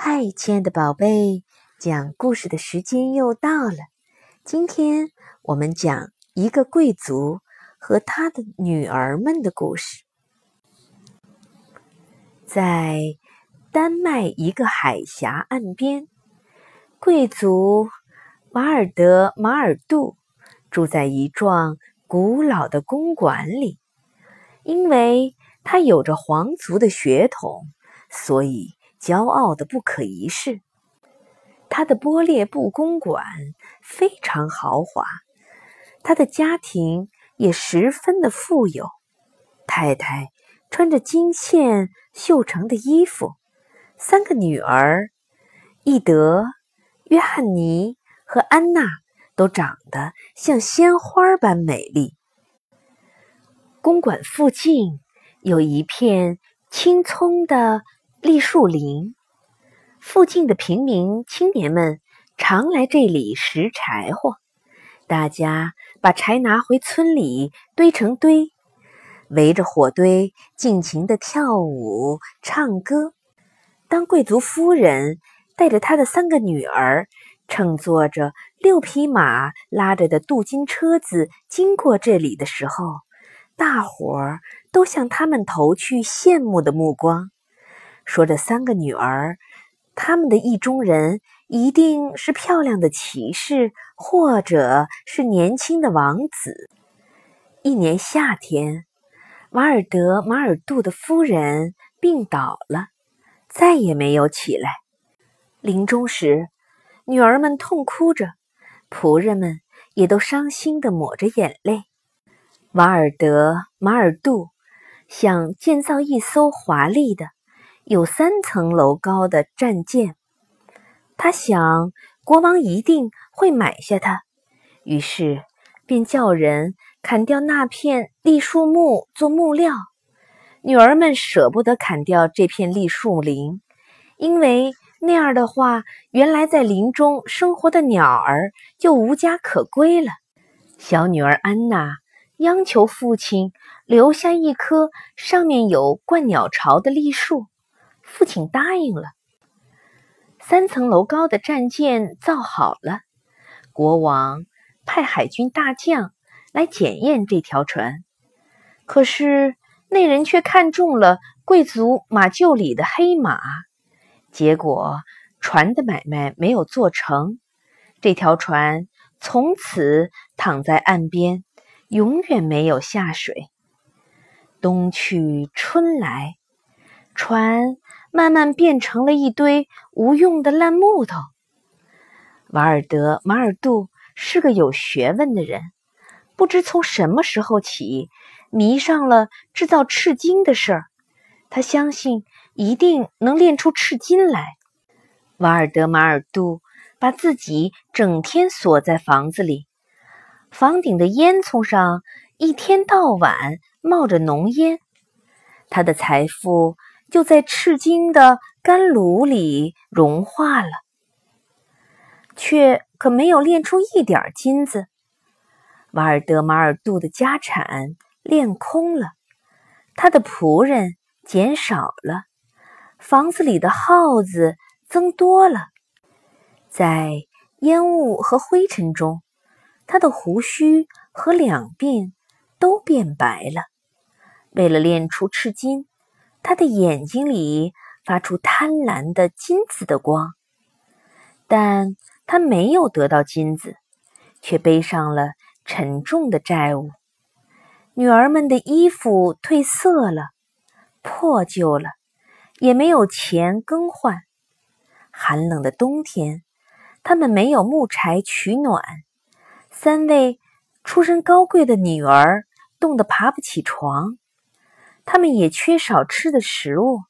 嗨，亲爱的宝贝，讲故事的时间又到了。今天我们讲一个贵族和他的女儿们的故事。在丹麦一个海峡岸边，贵族瓦尔德马尔杜住在一幢古老的公馆里，因为他有着皇族的血统，所以。骄傲的不可一世，他的波列布公馆非常豪华，他的家庭也十分的富有。太太穿着金线绣成的衣服，三个女儿易德、约翰尼和安娜都长得像鲜花般美丽。公馆附近有一片青葱的。栗树林附近的平民青年们常来这里拾柴火，大家把柴拿回村里堆成堆，围着火堆尽情的跳舞唱歌。当贵族夫人带着她的三个女儿，乘坐着六匹马拉着的镀金车子经过这里的时候，大伙儿都向他们投去羡慕的目光。说这三个女儿，他们的意中人一定是漂亮的骑士，或者是年轻的王子。一年夏天，瓦尔德马尔杜的夫人病倒了，再也没有起来。临终时，女儿们痛哭着，仆人们也都伤心地抹着眼泪。瓦尔德马尔杜想建造一艘华丽的。有三层楼高的战舰，他想国王一定会买下它，于是便叫人砍掉那片栗树木做木料。女儿们舍不得砍掉这片栗树林，因为那样的话，原来在林中生活的鸟儿就无家可归了。小女儿安娜央求父亲留下一棵上面有灌鸟巢的栗树。父亲答应了。三层楼高的战舰造好了，国王派海军大将来检验这条船。可是那人却看中了贵族马厩里的黑马，结果船的买卖没有做成。这条船从此躺在岸边，永远没有下水。冬去春来，船。慢慢变成了一堆无用的烂木头。瓦尔德马尔杜是个有学问的人，不知从什么时候起迷上了制造赤金的事儿。他相信一定能炼出赤金来。瓦尔德马尔杜把自己整天锁在房子里，房顶的烟囱上一天到晚冒着浓烟。他的财富。就在赤金的甘炉里融化了，却可没有炼出一点金子。瓦尔德马尔杜的家产炼空了，他的仆人减少了，房子里的耗子增多了。在烟雾和灰尘中，他的胡须和两鬓都变白了。为了炼出赤金。他的眼睛里发出贪婪的金子的光，但他没有得到金子，却背上了沉重的债务。女儿们的衣服褪色了，破旧了，也没有钱更换。寒冷的冬天，他们没有木柴取暖。三位出身高贵的女儿冻得爬不起床。他们也缺少吃的食物，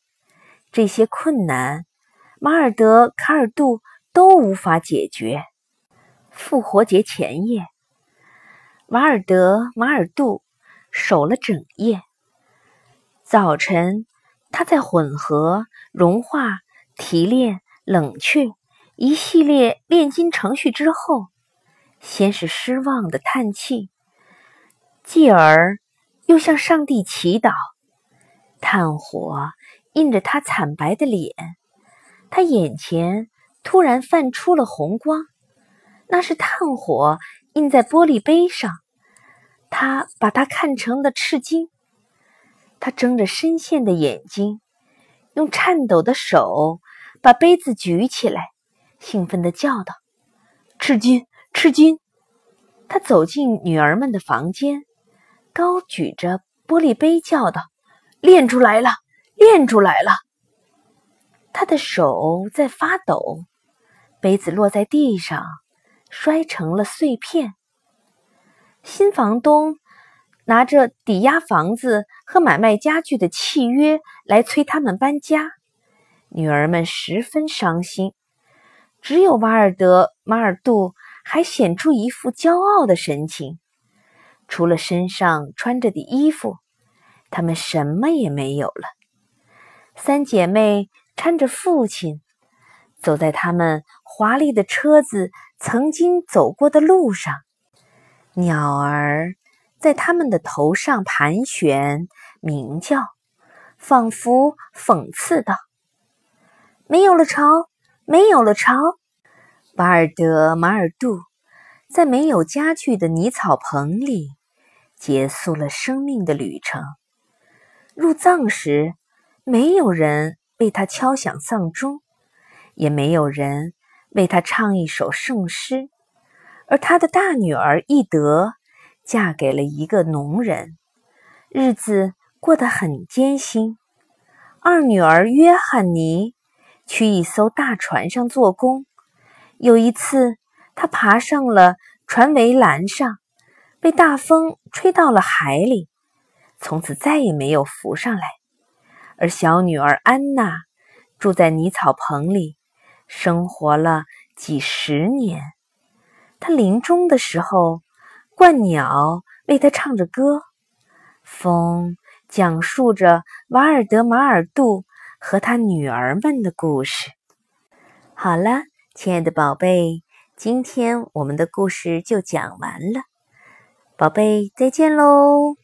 这些困难，马尔德卡尔杜都无法解决。复活节前夜，瓦尔德马尔杜守了整夜。早晨，他在混合、融化、提炼、冷却一系列炼金程序之后，先是失望的叹气，继而又向上帝祈祷。炭火映着他惨白的脸，他眼前突然泛出了红光，那是炭火映在玻璃杯上。他把它看成了赤金。他睁着深陷的眼睛，用颤抖的手把杯子举起来，兴奋地叫道：“赤金，赤金！”他走进女儿们的房间，高举着玻璃杯叫道：“练出来了，练出来了！”他的手在发抖，杯子落在地上，摔成了碎片。新房东拿着抵押房子和买卖家具的契约来催他们搬家，女儿们十分伤心，只有瓦尔德马尔杜还显出一副骄傲的神情。除了身上穿着的衣服，他们什么也没有了。三姐妹搀着父亲，走在他们华丽的车子曾经走过的路上。鸟儿在他们的头上盘旋鸣叫，仿佛讽刺道：“没有了巢，没有了巢。”巴尔德马尔杜在没有家具的泥草棚里结束了生命的旅程。入葬时，没有人为他敲响丧钟，也没有人为他唱一首圣诗。而他的大女儿伊德嫁给了一个农人，日子过得很艰辛。二女儿约翰尼去一艘大船上做工，有一次她爬上了船围栏上，被大风吹到了海里，从此再也没有浮上来。而小女儿安娜住在泥草棚里，生活了几十年。她临终的时候，鹳鸟为她唱着歌，风讲述着瓦尔德马尔杜和他女儿们的故事。好了，亲爱的宝贝，今天我们的故事就讲完了，宝贝，再见喽。